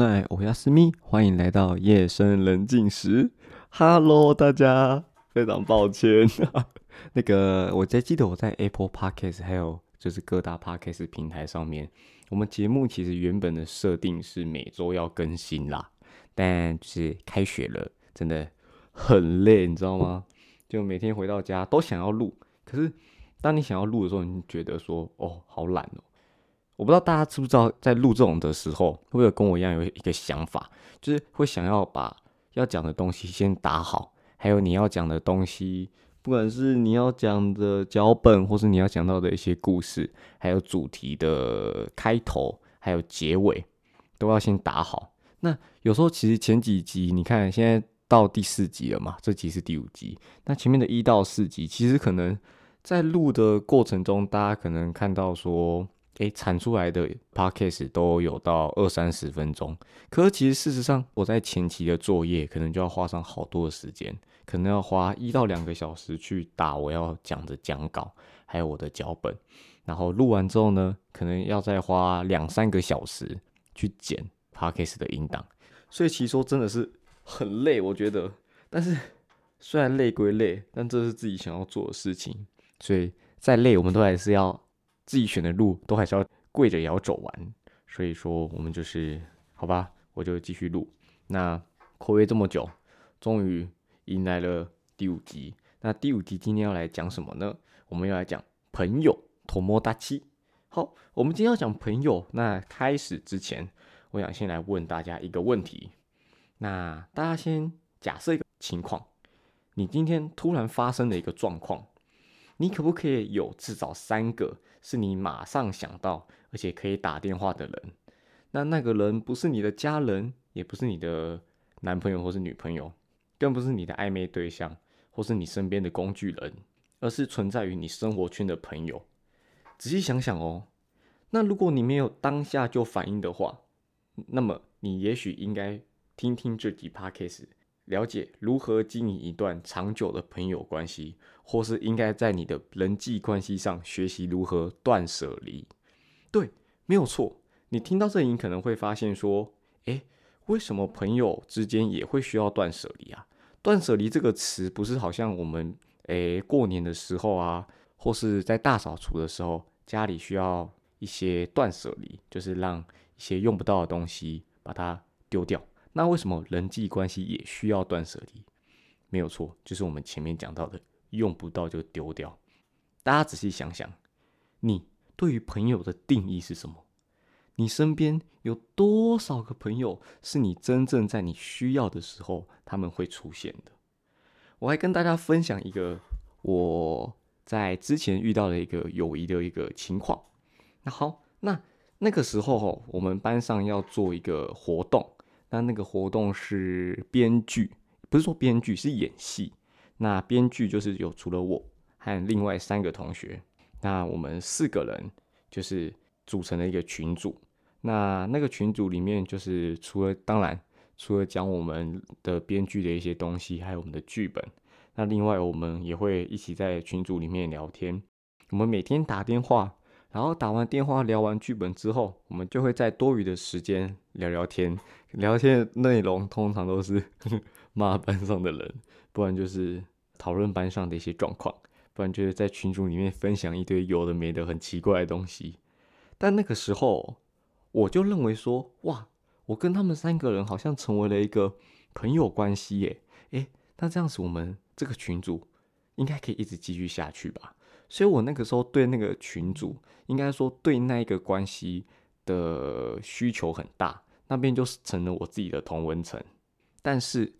奈我亚斯密，欢迎来到夜深人静时。Hello，大家，非常抱歉。那个，我还记得我在 Apple Podcast 还有就是各大 Podcast 平台上面，我们节目其实原本的设定是每周要更新啦，但就是开学了，真的很累，你知道吗？就每天回到家都想要录，可是当你想要录的时候，你觉得说，哦，好懒哦。我不知道大家知不知道，在录这种的时候，会不会跟我一样有一个想法，就是会想要把要讲的东西先打好，还有你要讲的东西，不管是你要讲的脚本，或是你要讲到的一些故事，还有主题的开头，还有结尾，都要先打好。那有时候其实前几集，你看现在到第四集了嘛，这集是第五集，那前面的一到四集，其实可能在录的过程中，大家可能看到说。诶，产出来的 podcast 都有到二三十分钟，可是其实事实上，我在前期的作业可能就要花上好多的时间，可能要花一到两个小时去打我要讲的讲稿，还有我的脚本，然后录完之后呢，可能要再花两三个小时去剪 podcast 的音档，所以其实说真的是很累，我觉得。但是虽然累归累，但这是自己想要做的事情，所以再累我们都还是要。自己选的路都还是要跪着也要走完，所以说我们就是好吧，我就继续录。那口约这么久，终于迎来了第五集。那第五集今天要来讲什么呢？我们要来讲朋友，托莫大七。好，我们今天要讲朋友。那开始之前，我想先来问大家一个问题。那大家先假设一个情况，你今天突然发生的一个状况。你可不可以有至少三个是你马上想到，而且可以打电话的人？那那个人不是你的家人，也不是你的男朋友或是女朋友，更不是你的暧昧对象，或是你身边的工具人，而是存在于你生活圈的朋友。仔细想想哦，那如果你没有当下就反应的话，那么你也许应该听听这几 p a c k 了解如何经营一段长久的朋友关系，或是应该在你的人际关系上学习如何断舍离。对，没有错。你听到这里可能会发现说：“诶，为什么朋友之间也会需要断舍离啊？”断舍离这个词不是好像我们诶过年的时候啊，或是在大扫除的时候，家里需要一些断舍离，就是让一些用不到的东西把它丢掉。那为什么人际关系也需要断舍离？没有错，就是我们前面讲到的，用不到就丢掉。大家仔细想想，你对于朋友的定义是什么？你身边有多少个朋友是你真正在你需要的时候他们会出现的？我还跟大家分享一个我在之前遇到的一个友谊的一个情况。那好，那那个时候我们班上要做一个活动。那那个活动是编剧，不是说编剧是演戏。那编剧就是有除了我和另外三个同学，那我们四个人就是组成了一个群组。那那个群组里面就是除了当然除了讲我们的编剧的一些东西，还有我们的剧本。那另外我们也会一起在群组里面聊天。我们每天打电话。然后打完电话、聊完剧本之后，我们就会在多余的时间聊聊天。聊天内容通常都是 骂班上的人，不然就是讨论班上的一些状况，不然就是在群组里面分享一堆有的没的很奇怪的东西。但那个时候，我就认为说，哇，我跟他们三个人好像成为了一个朋友关系耶。诶，那这样子，我们这个群组应该可以一直继续下去吧？所以我那个时候对那个群主，应该说对那一个关系的需求很大，那边就成了我自己的同文层。但是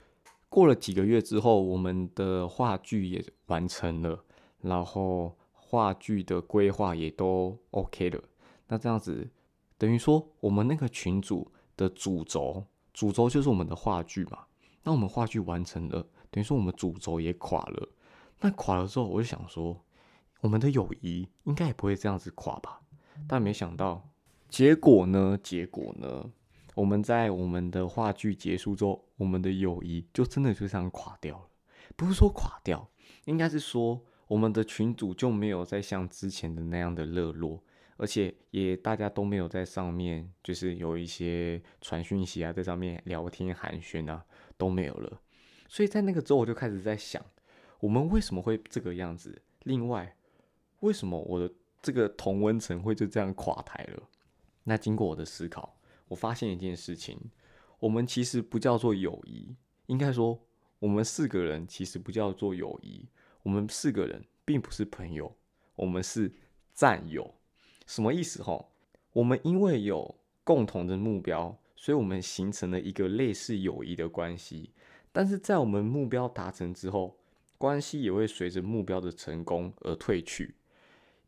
过了几个月之后，我们的话剧也完成了，然后话剧的规划也都 OK 了。那这样子等于说，我们那个群主的主轴，主轴就是我们的话剧嘛。那我们话剧完成了，等于说我们主轴也垮了。那垮了之后，我就想说。我们的友谊应该也不会这样子垮吧？但没想到，结果呢？结果呢？我们在我们的话剧结束之后，我们的友谊就真的就这样垮掉了。不是说垮掉，应该是说我们的群主就没有再像之前的那样的热络，而且也大家都没有在上面，就是有一些传讯息啊，在上面聊天寒暄啊，都没有了。所以在那个之后，我就开始在想，我们为什么会这个样子？另外，为什么我的这个同温层会就这样垮台了？那经过我的思考，我发现一件事情：我们其实不叫做友谊，应该说，我们四个人其实不叫做友谊，我们四个人并不是朋友，我们是战友。什么意思？吼，我们因为有共同的目标，所以我们形成了一个类似友谊的关系。但是在我们目标达成之后，关系也会随着目标的成功而退去。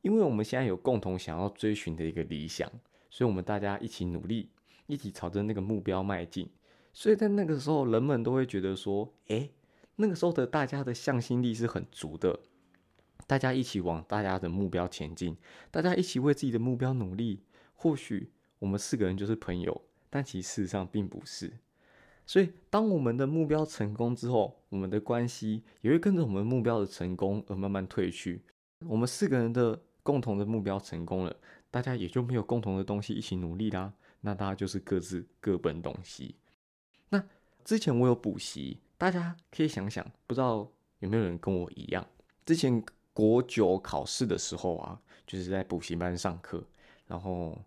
因为我们现在有共同想要追寻的一个理想，所以我们大家一起努力，一起朝着那个目标迈进。所以在那个时候，人们都会觉得说：“诶，那个时候的大家的向心力是很足的。”大家一起往大家的目标前进，大家一起为自己的目标努力。或许我们四个人就是朋友，但其实事实上并不是。所以，当我们的目标成功之后，我们的关系也会跟着我们目标的成功而慢慢退去。我们四个人的共同的目标成功了，大家也就没有共同的东西一起努力啦。那大家就是各自各奔东西。那之前我有补习，大家可以想想，不知道有没有人跟我一样，之前。国九考试的时候啊，就是在补习班上课，然后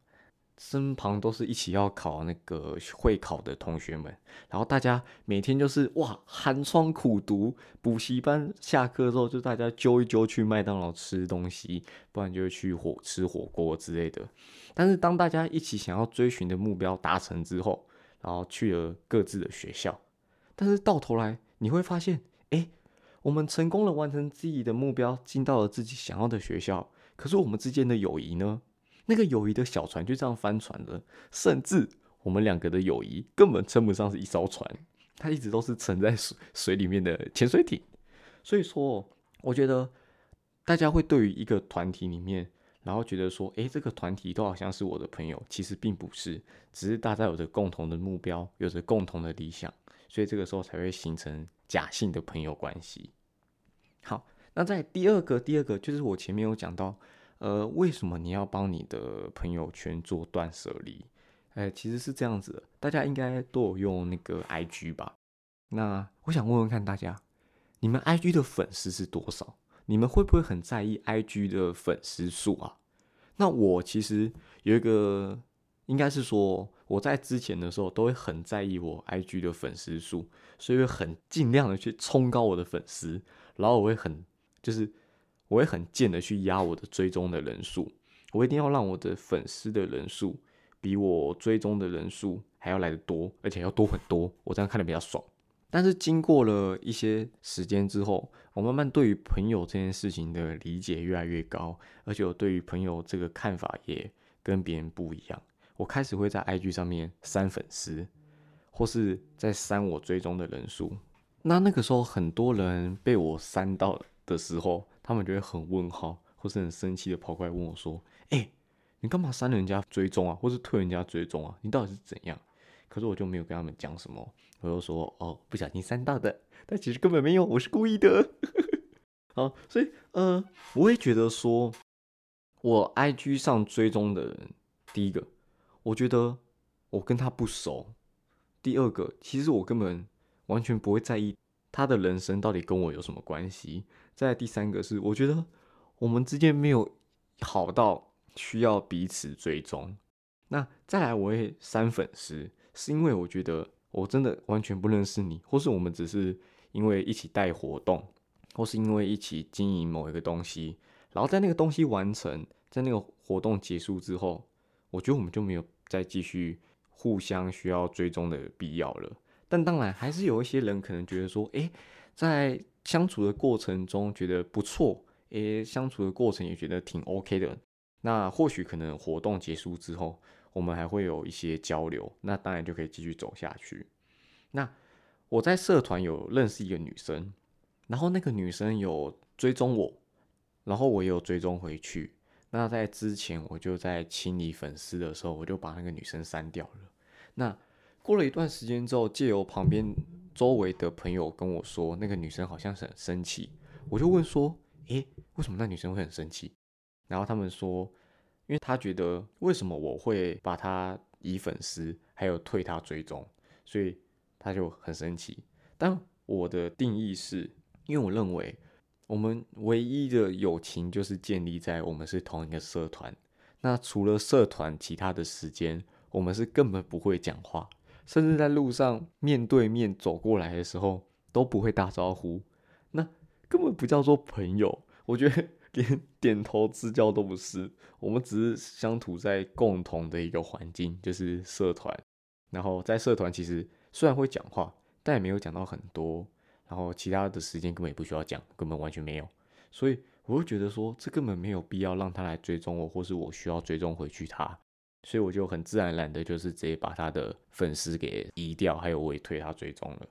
身旁都是一起要考那个会考的同学们，然后大家每天就是哇寒窗苦读，补习班下课之后就大家揪一揪去麦当劳吃东西，不然就去火吃火锅之类的。但是当大家一起想要追寻的目标达成之后，然后去了各自的学校，但是到头来你会发现，哎。我们成功了，完成自己的目标，进到了自己想要的学校。可是我们之间的友谊呢？那个友谊的小船就这样翻船了，甚至我们两个的友谊根本称不上是一艘船，它一直都是沉在水水里面的潜水艇。所以说，我觉得大家会对于一个团体里面，然后觉得说，诶，这个团体都好像是我的朋友，其实并不是，只是大家有着共同的目标，有着共同的理想，所以这个时候才会形成假性的朋友关系。好，那在第二个，第二个就是我前面有讲到，呃，为什么你要帮你的朋友圈做断舍离？哎，其实是这样子的，大家应该都有用那个 IG 吧？那我想问问看大家，你们 IG 的粉丝是多少？你们会不会很在意 IG 的粉丝数啊？那我其实有一个，应该是说我在之前的时候都会很在意我 IG 的粉丝数，所以会很尽量的去冲高我的粉丝。然后我会很，就是我会很贱的去压我的追踪的人数，我一定要让我的粉丝的人数比我追踪的人数还要来的多，而且要多很多，我这样看的比较爽。但是经过了一些时间之后，我慢慢对于朋友这件事情的理解越来越高，而且我对于朋友这个看法也跟别人不一样。我开始会在 IG 上面删粉丝，或是在删我追踪的人数。那那个时候，很多人被我删到的时候，他们就会很问号，或是很生气的跑过来问我说：“哎，你干嘛删人家追踪啊，或是退人家追踪啊？你到底是怎样？”可是我就没有跟他们讲什么，我就说：“哦，不小心删到的，但其实根本没有，我是故意的。”好，所以呃，我会觉得说，我 IG 上追踪的人，第一个，我觉得我跟他不熟；第二个，其实我根本。完全不会在意他的人生到底跟我有什么关系。再第三个是，我觉得我们之间没有好到需要彼此追踪。那再来，我会删粉丝，是因为我觉得我真的完全不认识你，或是我们只是因为一起带活动，或是因为一起经营某一个东西，然后在那个东西完成，在那个活动结束之后，我觉得我们就没有再继续互相需要追踪的必要了。但当然，还是有一些人可能觉得说，诶，在相处的过程中觉得不错，诶，相处的过程也觉得挺 OK 的。那或许可能活动结束之后，我们还会有一些交流，那当然就可以继续走下去。那我在社团有认识一个女生，然后那个女生有追踪我，然后我也有追踪回去。那在之前我就在清理粉丝的时候，我就把那个女生删掉了。那过了一段时间之后，借由旁边周围的朋友跟我说，那个女生好像很生气。我就问说：“诶，为什么那女生会很生气？”然后他们说：“因为他觉得为什么我会把她移粉丝，还有退她追踪，所以她就很生气。但我的定义是，因为我认为我们唯一的友情就是建立在我们是同一个社团。那除了社团，其他的时间我们是根本不会讲话，甚至在路上面对面走过来的时候都不会打招呼。那根本不叫做朋友，我觉得连点头之交都不是。我们只是相处在共同的一个环境，就是社团。然后在社团其实虽然会讲话，但也没有讲到很多。然后其他的时间根本也不需要讲，根本完全没有。所以我会觉得说，这根本没有必要让他来追踪我，或是我需要追踪回去他。所以我就很自然而然的，就是直接把他的粉丝给移掉，还有我也推他追踪了。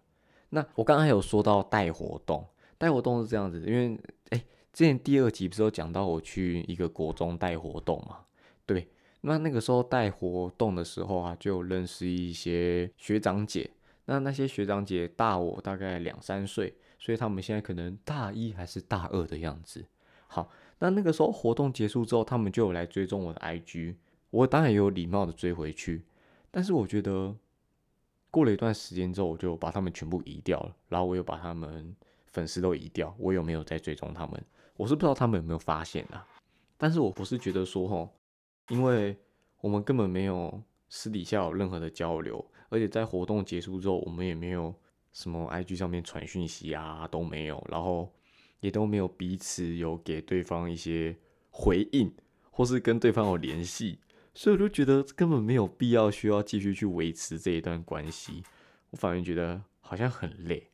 那我刚刚有说到带活动。带活动是这样子，因为哎，之前第二集不是有讲到我去一个国中带活动嘛？对，那那个时候带活动的时候啊，就认识一些学长姐。那那些学长姐大我大概两三岁，所以他们现在可能大一还是大二的样子。好，那那个时候活动结束之后，他们就有来追踪我的 IG，我当然也有礼貌的追回去。但是我觉得过了一段时间之后，我就把他们全部移掉了，然后我又把他们。粉丝都移掉，我有没有在追踪他们？我是不知道他们有没有发现啊。但是我不是觉得说吼，因为我们根本没有私底下有任何的交流，而且在活动结束之后，我们也没有什么 IG 上面传讯息啊都没有，然后也都没有彼此有给对方一些回应，或是跟对方有联系，所以我就觉得根本没有必要需要继续去维持这一段关系。我反而觉得好像很累，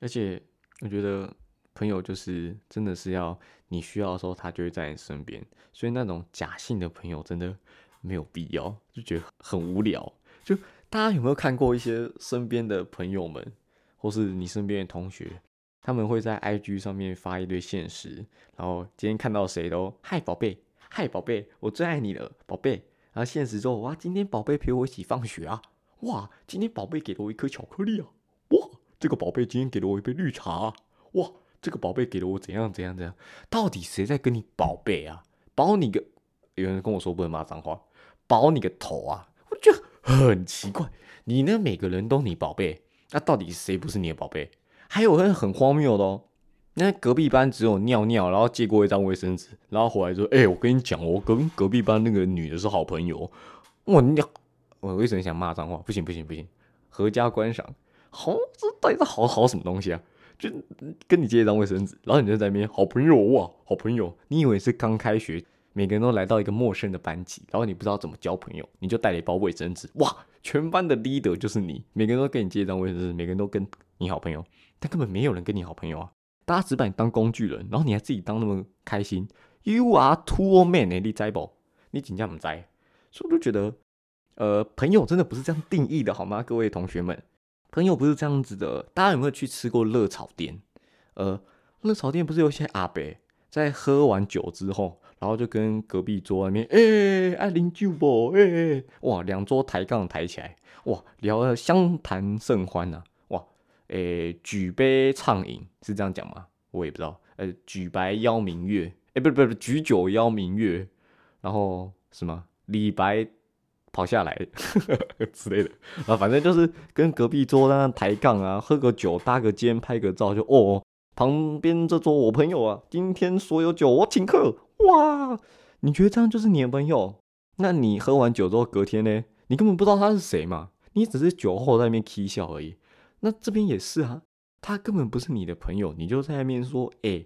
而且。我觉得朋友就是真的是要你需要的时候，他就会在你身边。所以那种假性的朋友真的没有必要，就觉得很无聊。就大家有没有看过一些身边的朋友们，或是你身边的同学，他们会在 IG 上面发一堆现实，然后今天看到谁都嗨宝贝，嗨宝贝，我最爱你了，宝贝。然后现实之后，哇，今天宝贝陪我一起放学啊，哇，今天宝贝给了我一颗巧克力啊，哇。这个宝贝今天给了我一杯绿茶，啊哇！这个宝贝给了我怎样怎样怎样？到底谁在跟你宝贝啊？保你个！有人跟我说不能骂脏话，保你个头啊！我觉得很奇怪，你呢？每个人都你宝贝，那到底谁不是你的宝贝？还有很很荒谬的哦，那隔壁班只有尿尿，然后借过一张卫生纸，然后回来说：“哎，我跟你讲，我跟隔壁班那个女的是好朋友。”我尿，我为什么想骂脏话？不行不行不行，合家观赏。好，这到底是好好什么东西啊？就跟你借一张卫生纸，然后你就在那边好朋友哇，好朋友。你以为是刚开学，每个人都来到一个陌生的班级，然后你不知道怎么交朋友，你就带了一包卫生纸，哇，全班的 leader 就是你，每个人都跟你借一张卫生纸，每个人都跟你好朋友，但根本没有人跟你好朋友啊！大家只把你当工具人，然后你还自己当那么开心，You are too man，你栽不？你紧张不栽？所以我就觉得，呃，朋友真的不是这样定义的，好吗，各位同学们？朋友不是这样子的，大家有没有去吃过热炒店？呃，热炒店不是有些阿伯在喝完酒之后，然后就跟隔壁桌外面，哎，爱啉酒不？哎，哇，两桌抬杠抬起来，哇，聊得相谈甚欢呐，诶，举杯畅饮是这样讲吗？我也不知道，呃，举白邀明月，哎，不不不，举酒邀明月，然后什么李白。跑下来 之类的啊，反正就是跟隔壁桌那抬杠啊，喝个酒，搭个肩，拍个照，就哦，旁边这桌我朋友啊，今天所有酒我请客，哇！你觉得这样就是你的朋友？那你喝完酒之后，隔天呢，你根本不知道他是谁嘛，你只是酒后在那边 k 笑而已。那这边也是啊，他根本不是你的朋友，你就在那边说，哎，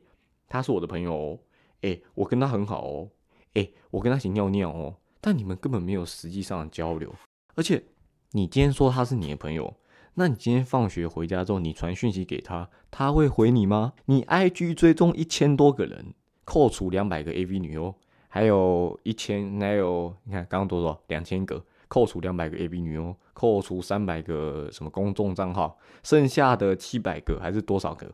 他是我的朋友哦，哎，我跟他很好哦，哎，我跟他一起尿尿哦。但你们根本没有实际上的交流，而且你今天说他是你的朋友，那你今天放学回家之后，你传讯息给他，他会回你吗？你 IG 追踪一千多个人，扣除两百个 AV 女优，还有一千，还有你看刚刚多少？两千个，扣除两百个 AV 女优，扣除三百个什么公众账号，剩下的七百个还是多少个？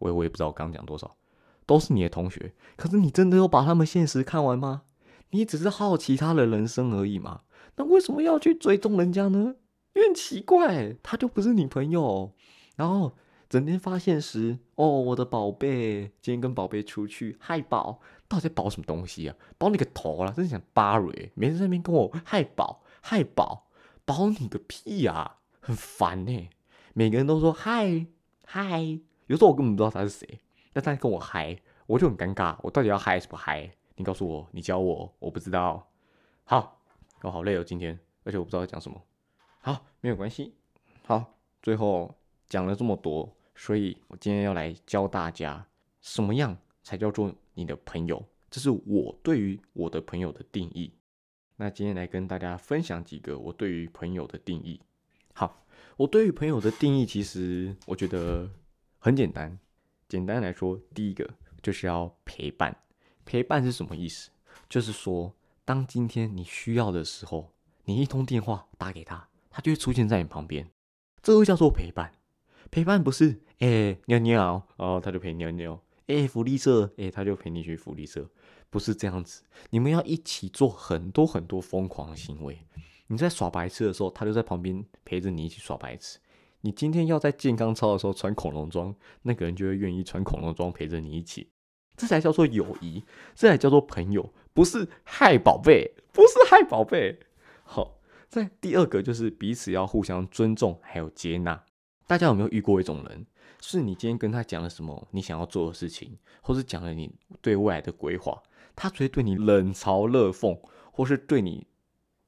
我我也不知道我刚讲多少，都是你的同学，可是你真的有把他们现实看完吗？你只是好奇他的人生而已嘛？那为什么要去追踪人家呢？有点奇怪，他就不是你朋友。然后整天发现时，哦，我的宝贝，今天跟宝贝出去，嗨宝，到底在宝什么东西啊？宝你个头啦！真想巴蕊，每天在那边跟我嗨宝嗨宝，包你个屁呀，很烦呢。每个人都说嗨嗨，有时候我根本不知道他是谁，但他跟我嗨，我就很尴尬，我到底要嗨还是不嗨？你告诉我，你教我，我不知道。好，我好累哦，今天，而且我不知道讲什么。好，没有关系。好，最后讲了这么多。所以，我今天要来教大家，什么样才叫做你的朋友？这是我对于我的朋友的定义。那今天来跟大家分享几个我对于朋友的定义。好，我对于朋友的定义，其实我觉得很简单。简单来说，第一个就是要陪伴。陪伴是什么意思？就是说，当今天你需要的时候，你一通电话打给他，他就会出现在你旁边，这个叫做陪伴。陪伴不是哎尿尿哦，他就陪尿尿。哎福利社哎，他就陪你去福利社，不是这样子。你们要一起做很多很多疯狂的行为。你在耍白痴的时候，他就在旁边陪着你一起耍白痴。你今天要在健康操的时候穿恐龙装，那个人就会愿意穿恐龙装陪着你一起。这才叫做友谊，这才叫做朋友，不是害宝贝，不是害宝贝。好，在第二个就是彼此要互相尊重，还有接纳。大家有没有遇过一种人，是你今天跟他讲了什么你想要做的事情，或是讲了你对未来的规划，他只会对你冷嘲热讽，或是对你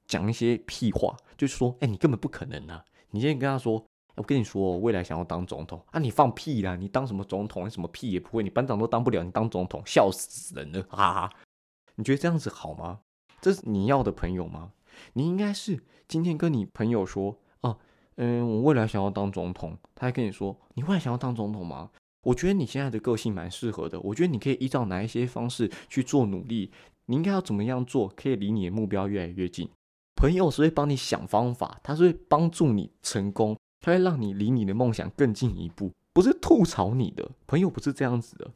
讲一些屁话，就是说，哎，你根本不可能啊！你今天跟他说，我跟你说，未来想要当总统啊，你放屁啦！你当什么总统？你什么屁也不会，你班长都当不了，你当总统，笑死人了！哈哈，你觉得这样子好吗？这是你要的朋友吗？你应该是今天跟你朋友说。哦嗯，我未来想要当总统，他还跟你说，你未来想要当总统吗？我觉得你现在的个性蛮适合的，我觉得你可以依照哪一些方式去做努力，你应该要怎么样做，可以离你的目标越来越近。朋友是会帮你想方法，他是会帮助你成功，他会让你离你的梦想更进一步，不是吐槽你的朋友，不是这样子的。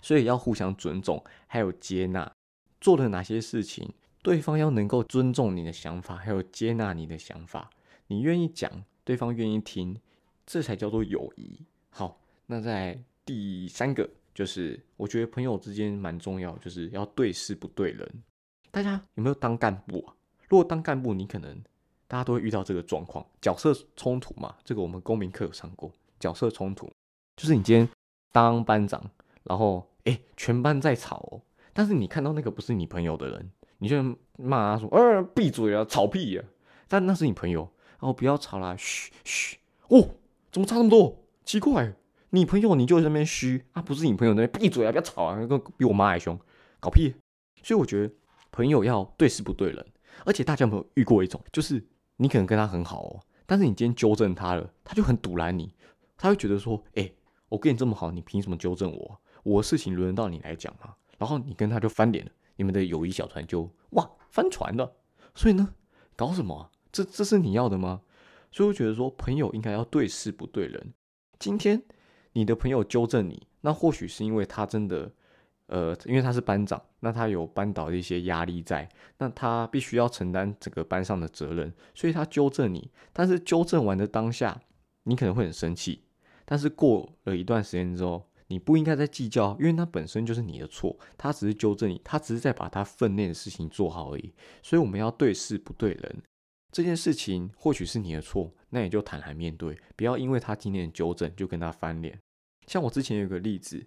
所以要互相尊重，还有接纳，做了哪些事情，对方要能够尊重你的想法，还有接纳你的想法，你愿意讲。对方愿意听，这才叫做友谊。好，那在第三个就是，我觉得朋友之间蛮重要，就是要对事不对人。大家有没有当干部啊？如果当干部，你可能大家都会遇到这个状况，角色冲突嘛。这个我们公民课有上过，角色冲突就是你今天当班长，然后哎，全班在吵哦，但是你看到那个不是你朋友的人，你就骂他说：“呃，闭嘴啊，吵屁呀！”但那是你朋友。哦，不要吵啦，嘘嘘。哦，怎么差那么多？奇怪，你朋友你就在那边嘘啊，不是你朋友那边闭嘴啊，不要吵啊，个比我妈还凶，搞屁！所以我觉得朋友要对事不对人，而且大家有没有遇过一种，就是你可能跟他很好哦，但是你今天纠正他了，他就很堵拦你，他会觉得说，哎，我跟你这么好，你凭什么纠正我？我的事情轮得到你来讲吗？然后你跟他就翻脸了，你们的友谊小船就哇翻船了。所以呢，搞什么？这这是你要的吗？所以我觉得说，朋友应该要对事不对人。今天你的朋友纠正你，那或许是因为他真的，呃，因为他是班长，那他有班导的一些压力在，那他必须要承担整个班上的责任，所以他纠正你。但是纠正完的当下，你可能会很生气。但是过了一段时间之后，你不应该再计较，因为那本身就是你的错，他只是纠正你，他只是在把他分内的事情做好而已。所以我们要对事不对人。这件事情或许是你的错，那你就坦然面对，不要因为他今天的纠正就跟他翻脸。像我之前有个例子，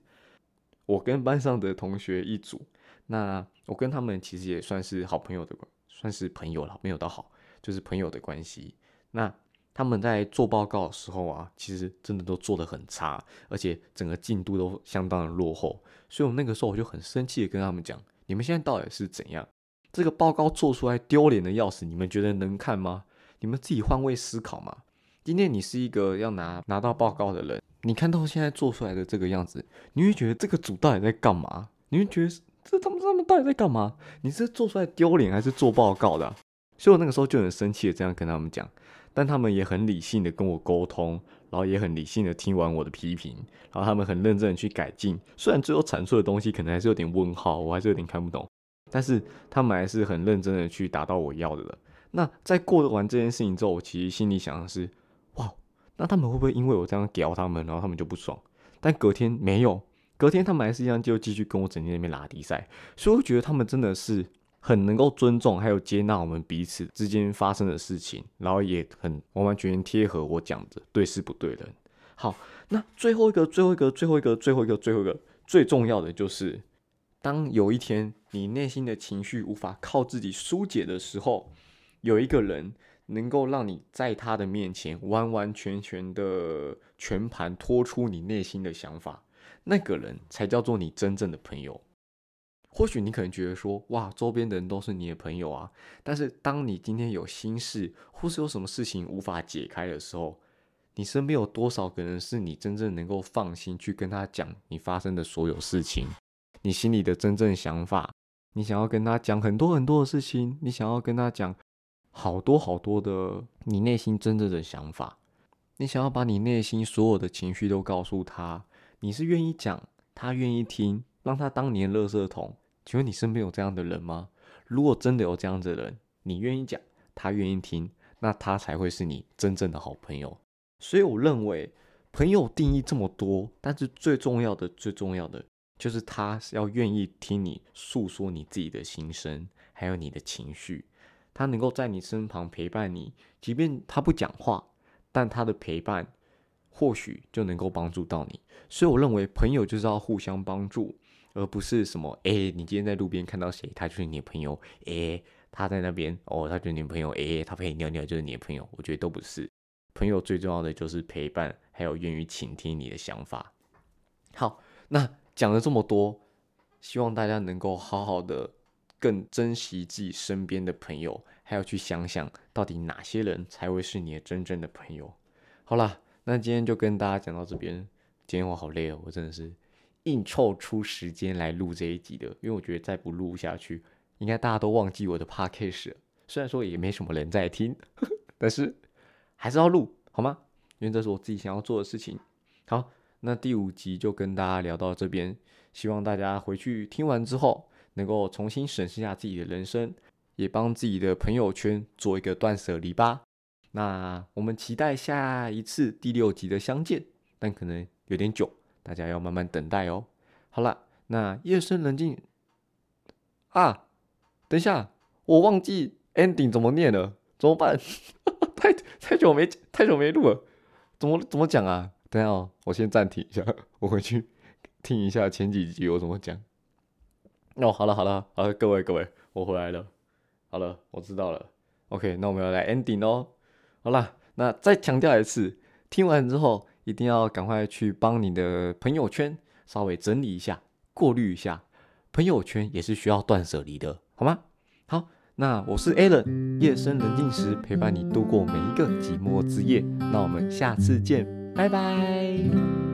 我跟班上的同学一组，那我跟他们其实也算是好朋友的，算是朋友了，没有到好，就是朋友的关系。那他们在做报告的时候啊，其实真的都做得很差，而且整个进度都相当的落后。所以我那个时候我就很生气的跟他们讲：你们现在到底是怎样？这个报告做出来丢脸的要死，你们觉得能看吗？你们自己换位思考嘛。今天你是一个要拿拿到报告的人，你看到现在做出来的这个样子，你会觉得这个组到底在干嘛？你会觉得这他们他们到底在干嘛？你是做出来丢脸还是做报告的？所以我那个时候就很生气的这样跟他们讲，但他们也很理性的跟我沟通，然后也很理性的听完我的批评，然后他们很认真的去改进。虽然最后阐述的东西可能还是有点问号，我还是有点看不懂。但是他们还是很认真的去达到我要的了。那在过完这件事情之后，我其实心里想的是：那他们会不会因为我这样屌他们，然后他们就不爽？但隔天没有，隔天他们还是一样就继续跟我整天那边拉低赛，所以我觉得他们真的是很能够尊重还有接纳我们彼此之间发生的事情，然后也很完完全全贴合我讲的对事不对人。好，那最后一个，最后一个，最后一个，最后一个，最后一个最重要的就是，当有一天你内心的情绪无法靠自己疏解的时候，有一个人。能够让你在他的面前完完全全的全盘托出你内心的想法，那个人才叫做你真正的朋友。或许你可能觉得说，哇，周边的人都是你的朋友啊。但是当你今天有心事，或是有什么事情无法解开的时候，你身边有多少个人是你真正能够放心去跟他讲你发生的所有事情，你心里的真正想法，你想要跟他讲很多很多的事情，你想要跟他讲。好多好多的你内心真正的想法，你想要把你内心所有的情绪都告诉他，你是愿意讲，他愿意听，让他当年垃圾桶。请问你身边有这样的人吗？如果真的有这样的人，你愿意讲，他愿意听，那他才会是你真正的好朋友。所以我认为，朋友定义这么多，但是最重要的、最重要的就是他要愿意听你诉说你自己的心声，还有你的情绪。他能够在你身旁陪伴你，即便他不讲话，但他的陪伴或许就能够帮助到你。所以我认为朋友就是要互相帮助，而不是什么哎，你今天在路边看到谁，他就是你的朋友；哎，他在那边哦，他就是你朋友；哎，他陪你尿尿就是你的朋友。我觉得都不是。朋友最重要的就是陪伴，还有愿意倾听你的想法。好，那讲了这么多，希望大家能够好好的。更珍惜自己身边的朋友，还要去想想到底哪些人才会是你的真正的朋友。好了，那今天就跟大家讲到这边。今天我好累哦，我真的是硬凑出时间来录这一集的，因为我觉得再不录下去，应该大家都忘记我的 podcast 了。虽然说也没什么人在听，但是还是要录，好吗？因为这是我自己想要做的事情。好，那第五集就跟大家聊到这边，希望大家回去听完之后。能够重新审视一下自己的人生，也帮自己的朋友圈做一个断舍离吧。那我们期待下一次第六集的相见，但可能有点久，大家要慢慢等待哦。好了，那夜深人静啊，等一下，我忘记 ending 怎么念了，怎么办？太太久没太久没录了，怎么怎么讲啊？等下哦，我先暂停一下，我回去听一下前几集我怎么讲。哦，好了好了好了，各位各位，我回来了。好了，我知道了。OK，那我们要来 ending 哦。好了，那再强调一次，听完之后一定要赶快去帮你的朋友圈稍微整理一下、过滤一下。朋友圈也是需要断舍离的，好吗？好，那我是 Alan，夜深人静时陪伴你度过每一个寂寞之夜。那我们下次见，拜拜。